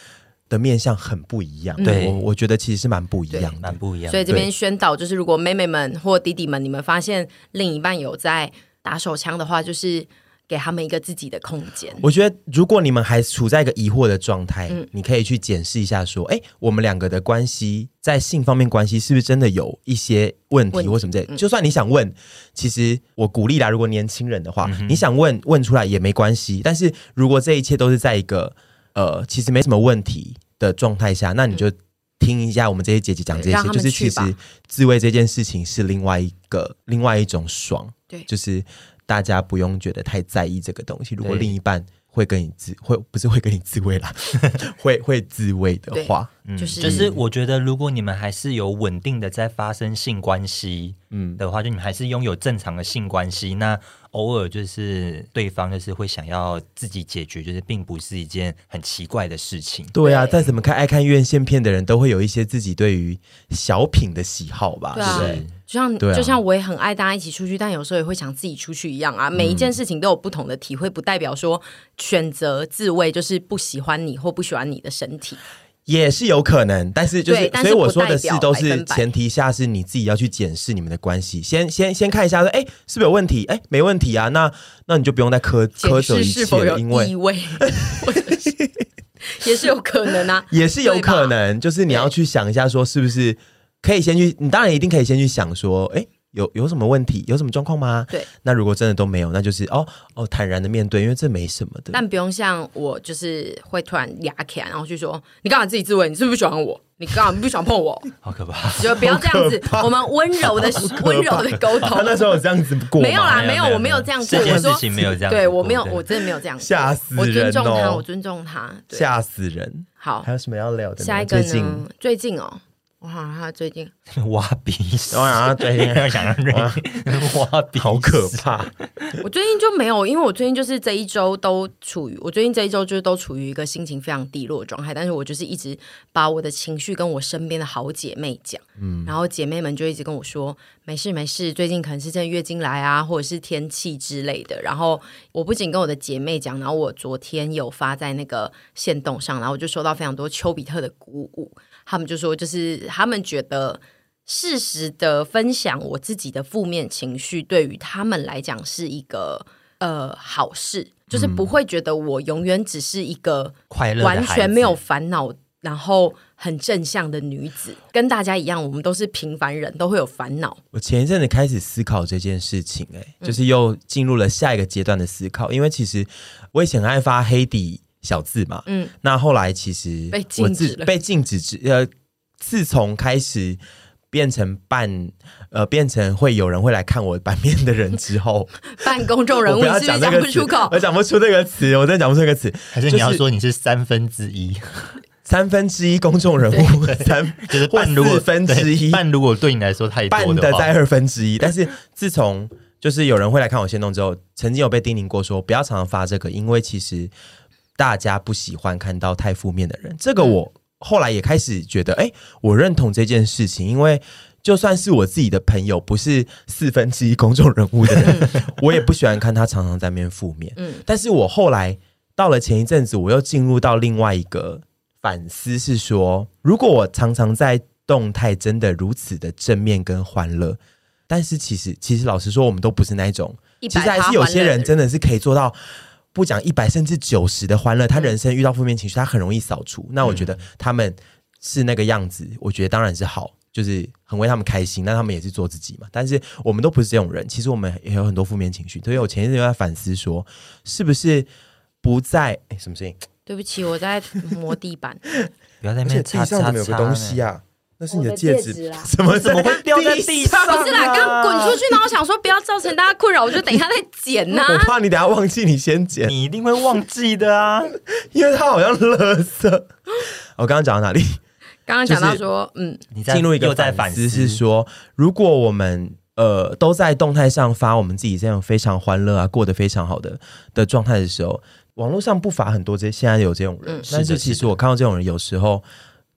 的面相很不一样，对我我觉得其实是蛮不一样，蛮不一样。所以这边宣导就是，如果妹妹们或弟弟们，你们发现另一半有在打手枪的话，就是给他们一个自己的空间。我觉得，如果你们还处在一个疑惑的状态，嗯、你可以去检视一下，说，哎，我们两个的关系在性方面关系是不是真的有一些问题或什么之类？嗯、就算你想问，其实我鼓励啦，如果年轻人的话，嗯、你想问问出来也没关系。但是如果这一切都是在一个呃，其实没什么问题的状态下，那你就听一下我们这些姐姐讲这些，就是其实自慰这件事情是另外一个另外一种爽，对，就是大家不用觉得太在意这个东西。如果另一半会跟你自会不是会跟你自慰啦，会会自慰的话，嗯就是就是我觉得如果你们还是有稳定的在发生性关系，嗯的话，就你们还是拥有正常的性关系，那。偶尔就是对方就是会想要自己解决，就是并不是一件很奇怪的事情。对啊，再怎么看爱看院线片的人都会有一些自己对于小品的喜好吧？对啊，对就像就像我也很爱大家一起出去，但有时候也会想自己出去一样啊。每一件事情都有不同的体会，不代表说选择自慰就是不喜欢你或不喜欢你的身体。也是有可能，但是就是，所以我说的事都是前提下是你自己要去检视你们的关系，先先先看一下说，哎，是不是有问题？哎，没问题啊，那那你就不用再苛苛责一切了，因为 也是有可能啊，也是有可能，就是你要去想一下，说是不是可以先去，你当然一定可以先去想说，哎。有有什么问题？有什么状况吗？对，那如果真的都没有，那就是哦哦，坦然的面对，因为这没什么的。但不用像我，就是会突然牙起来，然后去说：“你干嘛自己自慰？你是不是不喜欢我？你干嘛不喜欢碰我？” 好可怕！就不要这样子，我们温柔的温柔的沟通。那时候有这样子过？没有啦，没有，我没有这样子。这件事情没有这样。对我没有，我真的没有这样。吓死人！我尊重他，我尊重他。吓死人！好，还有什么要聊的？下一个呢？最近哦。我好像他最近 挖鼻屎，我好像他最近想要 挖鼻，好可怕。我最近就没有，因为我最近就是这一周都处于，我最近这一周就是都处于一个心情非常低落的状态。但是我就是一直把我的情绪跟我身边的好姐妹讲，嗯，然后姐妹们就一直跟我说没事没事，最近可能是真的月经来啊，或者是天气之类的。然后我不仅跟我的姐妹讲，然后我昨天有发在那个线动上，然后我就收到非常多丘比特的鼓舞。他们就说，就是他们觉得适时的分享我自己的负面情绪，对于他们来讲是一个呃好事，就是不会觉得我永远只是一个快乐、完全没有烦恼，然后很正向的女子，跟大家一样，我们都是平凡人，都会有烦恼。我前一阵子开始思考这件事情，哎，就是又进入了下一个阶段的思考，因为其实我以前很爱发黑底。小字嘛，嗯，那后来其实被禁止被禁止之，呃，自从开始变成半，呃，变成会有人会来看我版面的人之后，半公众人物，不要讲不出口，我讲不出这个词，我真的讲不出这个词，还是你要说你是三分之一，三分之一公众人物，三就是半，如果分之一，半如果对你来说太多半的在二分之一，但是自从就是有人会来看我先动之后，曾经有被叮咛过说不要常常发这个，因为其实。大家不喜欢看到太负面的人，这个我后来也开始觉得，哎，我认同这件事情，因为就算是我自己的朋友，不是四分之一公众人物的人，我也不喜欢看他常常在面负面。嗯，但是我后来到了前一阵子，我又进入到另外一个反思，是说，如果我常常在动态真的如此的正面跟欢乐，但是其实其实老实说，我们都不是那种，其实还是有些人真的是可以做到。不讲一百甚至九十的欢乐，他人生遇到负面情绪，他很容易扫除。那我觉得他们是那个样子，我觉得当然是好，就是很为他们开心。那他们也是做自己嘛。但是我们都不是这种人，其实我们也有很多负面情绪。所以我前一阵在反思说，是不是不在？哎，什么声音？对不起，我在磨地板。不要在那边擦擦擦。有个东西啊。那是你的戒指，戒指啦？怎么怎么会 掉在地上？不是啦，刚滚出去，然后我想说不要造成大家困扰，我就等一下再捡呐、啊。我怕你等下忘记，你先捡。你一定会忘记的啊，因为它好像垃圾。我刚刚讲到哪里？刚刚讲到说，就是、嗯，你进入一个反思是说，如果我们呃都在动态上发我们自己这样非常欢乐啊，过得非常好的的状态的时候，网络上不乏很多这些现在有这种人，嗯、但是其实我看到这种人有时候。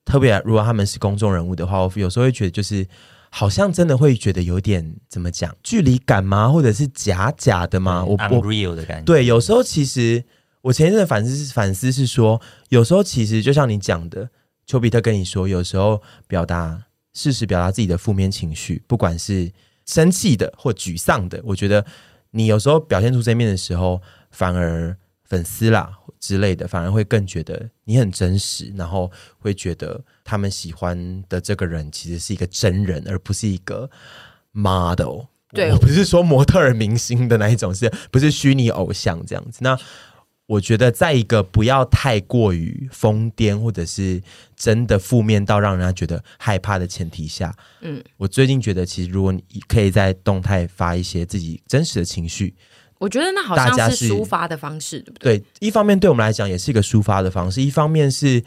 特别如果他们是公众人物的话，我有时候会觉得，就是好像真的会觉得有点怎么讲，距离感吗？或者是假假的吗？我我 real 的感觉。对，有时候其实我前一阵反思反思是说，有时候其实就像你讲的，丘比特跟你说，有时候表达事实表达自己的负面情绪，不管是生气的或沮丧的，我觉得你有时候表现出这面的时候，反而。粉丝啦之类的，反而会更觉得你很真实，然后会觉得他们喜欢的这个人其实是一个真人，而不是一个 model。对，我不是说模特儿明星的那一种，是不是虚拟偶像这样子？那我觉得，在一个不要太过于疯癫，或者是真的负面到让人家觉得害怕的前提下，嗯，我最近觉得，其实如果你可以在动态发一些自己真实的情绪。我觉得那好像是抒发的方式，对不对？对，一方面对我们来讲也是一个抒发的方式，一方面是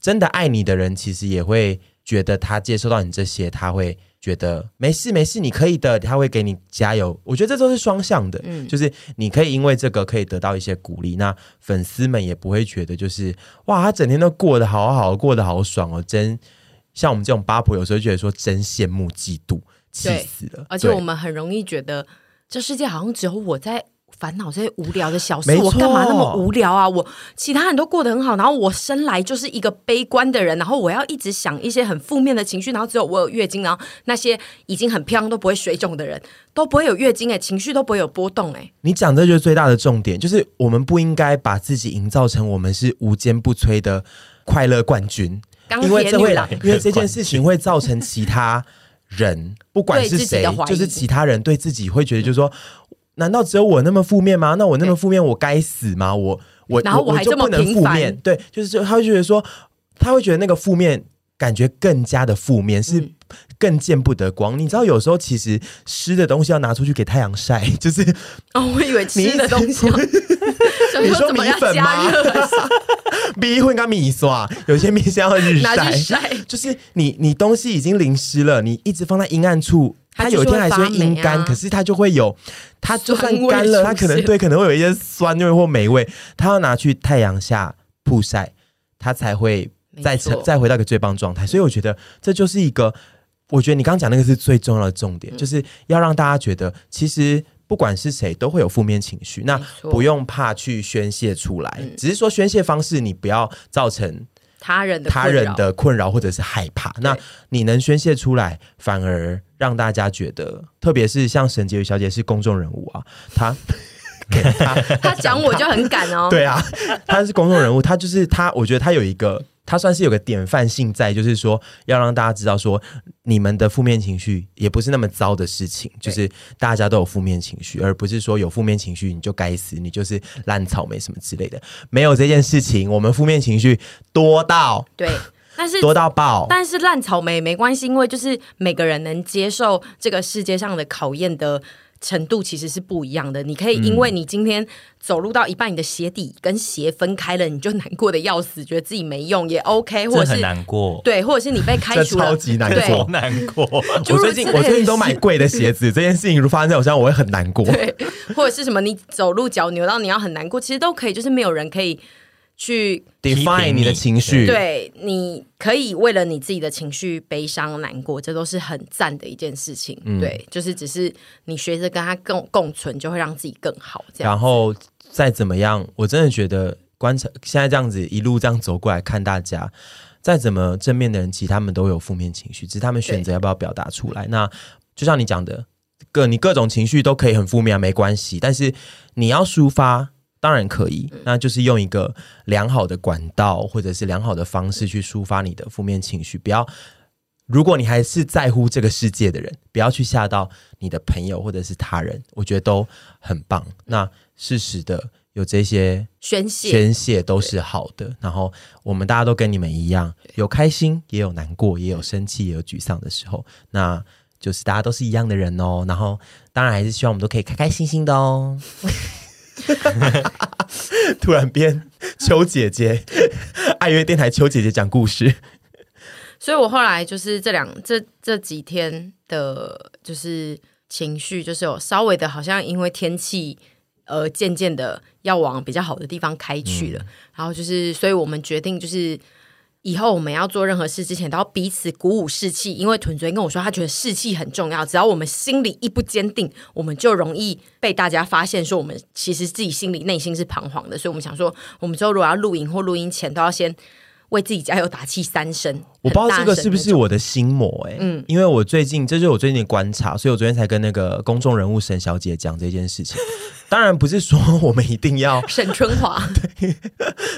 真的爱你的人，其实也会觉得他接受到你这些，他会觉得没事没事，你可以的，他会给你加油。我觉得这都是双向的，嗯，就是你可以因为这个可以得到一些鼓励，那粉丝们也不会觉得就是哇，他整天都过得好好，过得好爽哦，真像我们这种八婆，有时候觉得说真羡慕嫉妒，气死了。而且我们很容易觉得。这世界好像只有我在烦恼这些无聊的小事，我干嘛那么无聊啊？我其他人都过得很好，然后我生来就是一个悲观的人，然后我要一直想一些很负面的情绪，然后只有我有月经，然后那些已经很漂亮都不会水肿的人都不会有月经，哎，情绪都不会有波动，哎，你讲这就是最大的重点，就是我们不应该把自己营造成我们是无坚不摧的快乐冠军，因为这会，因为这件事情会造成其他。人 不管是谁，就是其他人对自己会觉得，就是说，难道只有我那么负面吗？那我那么负面，我该死吗？我我然后我还这么我就不能负面？对，就是就他会觉得说，他会觉得那个负面感觉更加的负面，是更见不得光。你知道，有时候其实湿的东西要拿出去给太阳晒，就是哦，我以为湿的东西。你说 米粉吗？米粉跟米刷，有些米线要日晒，就是你你东西已经淋湿了，你一直放在阴暗处，它有一天还是会阴干，可是它就会有，它就算干了，它可能对可能会有一些酸味或霉味，它要拿去太阳下曝晒，它才会再成再回到一个最棒状态。所以我觉得这就是一个，我觉得你刚刚讲那个是最重要的重点，就是要让大家觉得其实。不管是谁，都会有负面情绪，那不用怕去宣泄出来，嗯、只是说宣泄方式你不要造成他人的他人的困扰或者是害怕。那你能宣泄出来，反而让大家觉得，特别是像沈婕妤小姐是公众人物啊，她 他他讲我就很敢哦，对啊，她是公众人物，她就是她，我觉得她有一个。他算是有个典范性在，就是说要让大家知道，说你们的负面情绪也不是那么糟的事情，就是大家都有负面情绪，而不是说有负面情绪你就该死，你就是烂草莓什么之类的，没有这件事情。我们负面情绪多到 对，但是多到爆，但是烂草莓没关系，因为就是每个人能接受这个世界上的考验的。程度其实是不一样的。你可以因为你今天走路到一半，你的鞋底跟鞋分开了，你就难过的要死，觉得自己没用也 OK，或者是很难过，对，或者是你被开除了，超级难过，难过。我最近我最近都买贵的鞋子，这件事情如果发生在我身上，我会很难过。对，或者是什么，你走路脚扭到，你要很难过，其实都可以，就是没有人可以去 define 你的情绪，对，你可以为了你自己的情绪悲伤难过，这都是很赞的一件事情。嗯、对，就是只是你学着跟他共共存，就会让自己更好。这样，然后再怎么样，我真的觉得观察现在这样子一路这样走过来看大家，再怎么正面的人，其实他们都有负面情绪，只是他们选择要不要表达出来。那就像你讲的，各你各种情绪都可以很负面啊，没关系，但是你要抒发。当然可以，那就是用一个良好的管道，或者是良好的方式去抒发你的负面情绪。不要，如果你还是在乎这个世界的人，不要去吓到你的朋友或者是他人，我觉得都很棒。那适时的有这些宣泄，宣泄都是好的。然后我们大家都跟你们一样，有开心，也有难过，也有生气，也有沮丧的时候。那就是大家都是一样的人哦。然后当然还是希望我们都可以开开心心的哦。突然变邱姐姐，爱乐电台邱姐姐讲故事。所以我后来就是这两这这几天的，就是情绪，就是有稍微的，好像因为天气，而渐渐的要往比较好的地方开去了。嗯、然后就是，所以我们决定就是。以后我们要做任何事之前，都要彼此鼓舞士气。因为屯昨天跟我说，他觉得士气很重要。只要我们心里一不坚定，我们就容易被大家发现，说我们其实自己心里内心是彷徨的。所以，我们想说，我们之后如果要录影或录音前，都要先。为自己加油打气三声，我不知道这个是不是我的心魔哎、欸，嗯，因为我最近这就是我最近的观察，所以我昨天才跟那个公众人物沈小姐讲这件事情。当然不是说我们一定要 沈春华，对，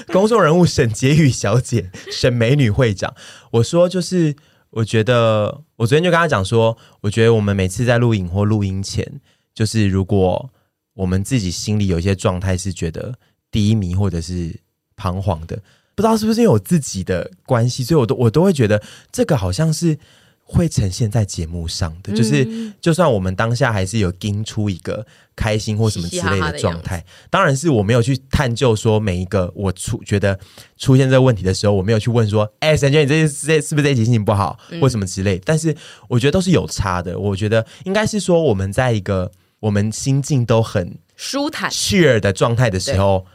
公众人物沈婕妤小姐，沈美女会长。我说就是，我觉得我昨天就跟她讲说，我觉得我们每次在录影或录音前，就是如果我们自己心里有一些状态是觉得低迷或者是彷徨的。不知道是不是因为我自己的关系，所以我都我都会觉得这个好像是会呈现在节目上的，嗯、就是就算我们当下还是有盯出一个开心或什么之类的状态，嘻嘻哈哈当然是我没有去探究说每一个我出觉得出现这个问题的时候，我没有去问说，哎、欸，沈娟，你这这是不是这一集心情不好，嗯、或什么之类，但是我觉得都是有差的。我觉得应该是说我们在一个我们心境都很舒坦、cheer 的状态的时候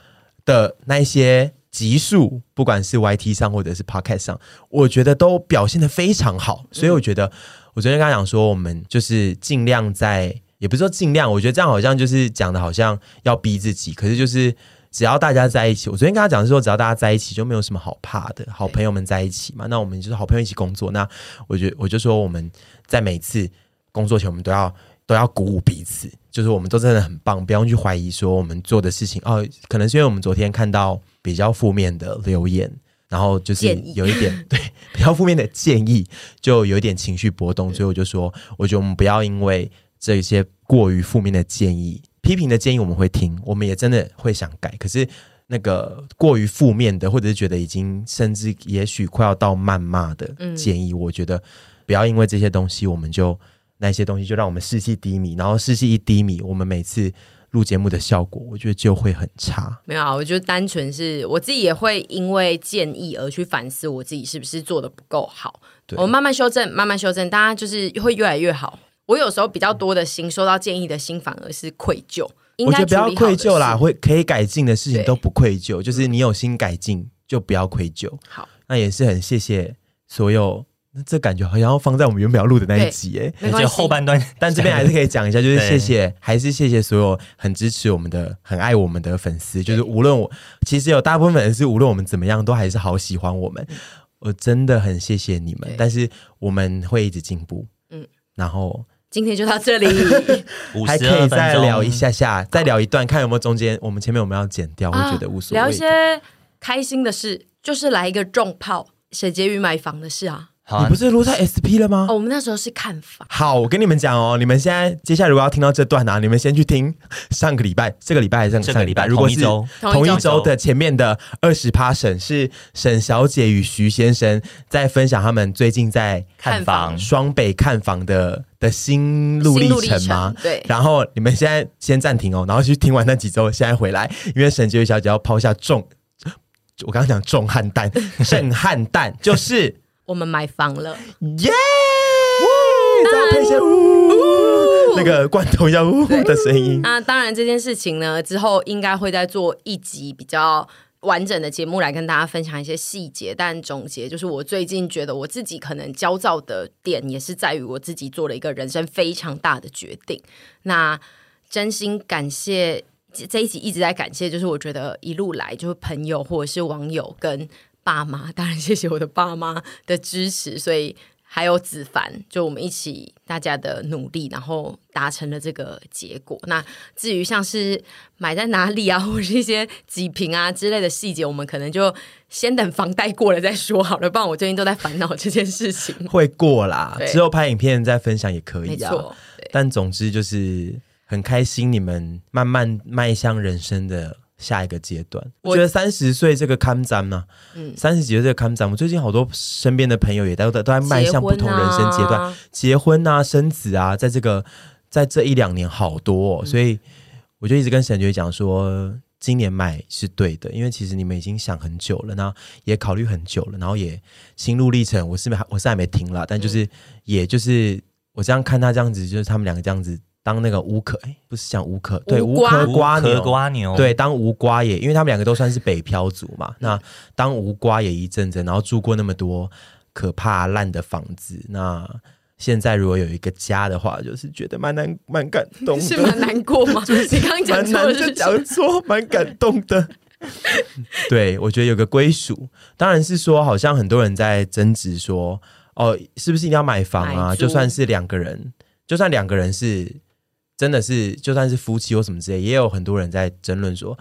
的那一些。集数，不管是 YT 上或者是 Podcast 上，我觉得都表现的非常好。所以我觉得，我昨天跟他讲说，我们就是尽量在，也不是说尽量，我觉得这样好像就是讲的好像要逼自己。可是就是只要大家在一起，我昨天跟他讲说，只要大家在一起就没有什么好怕的，好朋友们在一起嘛。那我们就是好朋友一起工作。那我觉我就说我们在每次工作前，我们都要。都要鼓舞彼此，就是我们都真的很棒，不用去怀疑说我们做的事情哦，可能是因为我们昨天看到比较负面的留言，然后就是有一点 对比较负面的建议，就有一点情绪波动，所以我就说，我觉得我们不要因为这些过于负面的建议、批评的建议，我们会听，我们也真的会想改，可是那个过于负面的，或者是觉得已经甚至也许快要到谩骂的建议，我觉得不要因为这些东西，我们就。那些东西就让我们士气低迷，然后士气一低迷，我们每次录节目的效果，我觉得就会很差。没有啊，我觉得单纯是我自己也会因为建议而去反思我自己是不是做的不够好。对，我慢慢修正，慢慢修正，大家就是会越来越好。我有时候比较多的心，收到建议的心反而是愧疚。我觉得不要愧疚啦，会可以改进的事情都不愧疚，就是你有心改进就不要愧疚。好，那也是很谢谢所有。这感觉好像要放在我们原本要录的那一集哎，而且后半段，但这边还是可以讲一下，就是谢谢，还是谢谢所有很支持我们的、很爱我们的粉丝，就是无论我，其实有大部分粉丝，无论我们怎么样，都还是好喜欢我们，我真的很谢谢你们，但是我们会一直进步，嗯，然后今天就到这里，还可以再聊一下下，再聊一段，看有没有中间我们前面我们要剪掉，我觉得无所谓，聊一些开心的事，就是来一个重炮，沈婕妤买房的事啊。你不是录在 SP 了吗？哦，我们那时候是看房。好，我跟你们讲哦，你们现在接下来如果要听到这段啊，你们先去听 上个礼拜，这个礼拜还是上个礼拜？如果是同一周的前面的二十趴审是沈小姐与徐先生在分享他们最近在看房双北看房的的心路历程吗？对。然后你们现在先暂停哦，然后去听完那几周，现在回来，因为沈婕妤小姐要抛下重，我刚刚讲重汉蛋，震撼弹就是。我们买房了，耶！再配些那个罐头要呜的声音。那当然，这件事情呢，之后应该会再做一集比较完整的节目来跟大家分享一些细节，但总结就是我最近觉得我自己可能焦躁的点，也是在于我自己做了一个人生非常大的决定。那真心感谢这一集一直在感谢，就是我觉得一路来就是朋友或者是网友跟爸妈，当然谢谢我的爸妈的支持，所以。还有子凡，就我们一起大家的努力，然后达成了这个结果。那至于像是买在哪里啊，或者是一些几瓶啊之类的细节，我们可能就先等房贷过了再说好了。不然我最近都在烦恼这件事情。会过啦，之后拍影片再分享也可以啊。没错，但总之就是很开心，你们慢慢迈向人生的。下一个阶段，我觉得三十岁这个坎站嘛，嗯，三十几岁这个坎站，我最近好多身边的朋友也都都在迈向不同人生阶段，结婚啊、生子啊，在这个在这一两年好多，哦，嗯、所以我就一直跟沈觉讲说，今年买是对的，因为其实你们已经想很久了，然后也考虑很久了，然后也心路历程，我是没我是还没停了，但就是、嗯、也就是我这样看他这样子，就是他们两个这样子。当那个无壳，哎，不是像无壳，对，无壳瓜牛，瓜牛，对，当无瓜也，因为他们两个都算是北漂族嘛。那当无瓜也一阵子，然后住过那么多可怕烂的房子，那现在如果有一个家的话，就是觉得蛮难，蛮感动的，是蛮难过吗？就是你刚刚讲错，就讲错，蛮感动的。对，我觉得有个归属，当然是说，好像很多人在争执说，哦，是不是一定要买房啊？就算是两个人，就算两个人是。真的是，就算是夫妻或什么之类，也有很多人在争论说，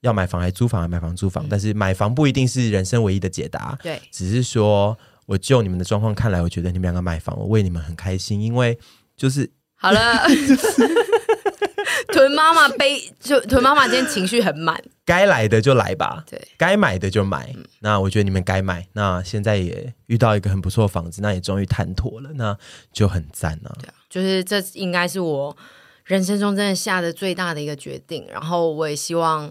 要买房还是租房，还买房租房。嗯、但是买房不一定是人生唯一的解答。对，只是说我就你们的状况看来，我觉得你们两个买房，我为你们很开心，因为就是好了。屯 妈妈背就屯妈妈今天情绪很满，该来的就来吧，对，该买的就买。嗯、那我觉得你们该买，那现在也遇到一个很不错的房子，那也终于谈妥了，那就很赞啊。对啊，就是这应该是我人生中真的下的最大的一个决定。然后我也希望，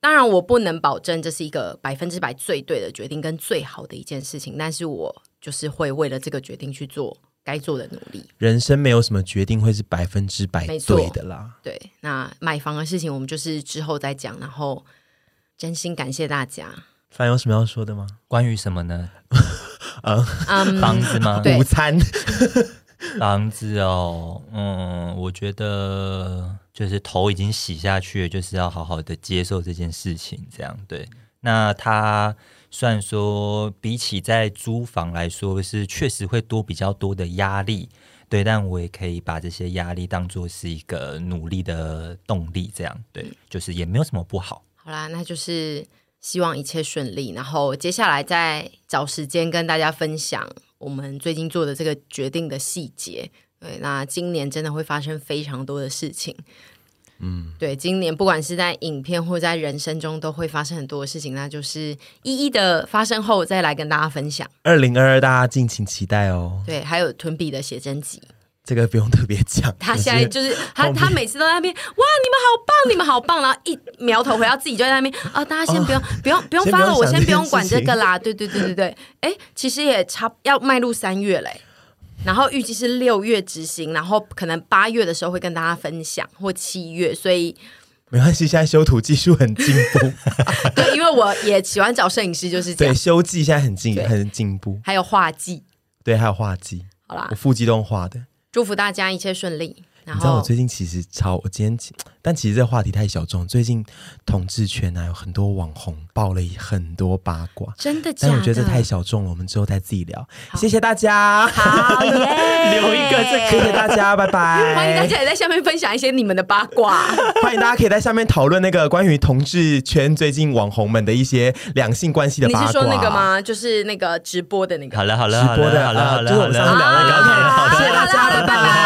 当然我不能保证这是一个百分之百最对的决定跟最好的一件事情，但是我就是会为了这个决定去做。该做的努力，人生没有什么决定会是百分之百对的啦。对，那买房的事情我们就是之后再讲。然后，真心感谢大家。凡有什么要说的吗？关于什么呢？嗯，嗯房子吗？午餐，房子哦。嗯，我觉得就是头已经洗下去了，就是要好好的接受这件事情。这样对。那他。虽然说比起在租房来说是确实会多比较多的压力，对，但我也可以把这些压力当做是一个努力的动力，这样对，就是也没有什么不好。好啦，那就是希望一切顺利，然后接下来再找时间跟大家分享我们最近做的这个决定的细节。对，那今年真的会发生非常多的事情。嗯，对，今年不管是在影片或在人生中，都会发生很多的事情，那就是一一的发生后再来跟大家分享。二零二二，大家敬请期待哦。对，还有屯比的写真集，这个不用特别讲。他现在就是他，他每次都在那边，哇，你们好棒，你们好棒，然后一苗头回到自己就在那边啊，大家先不用、哦、不用不用发了，我先不用管这个啦。对对对对对，哎，其实也差要迈入三月嘞。然后预计是六月执行，然后可能八月的时候会跟大家分享，或七月，所以没关系。现在修图技术很进步，对，因为我也喜欢找摄影师，就是这样。对，修技现在很进很进步，还有画技，对，还有画技。好啦，我腹肌都画的，祝福大家一切顺利。你知道我最近其实超，我今天，但其实这个话题太小众。最近同志圈呢、啊、有很多网红爆了很多八卦，真的假的？但我觉得这太小众了，我们之后再自己聊。谢谢大家，好耶！留一个，谢谢大家，拜拜。欢迎大家也在下面分享一些你们的八卦，欢迎大家可以在下面讨论那个关于同志圈最近网红们的一些两性关系的八卦。你是说那个吗？就是那个直播的那个？好了好了，直播的好了好了，就我们上次聊那个。好，谢谢大家，拜拜。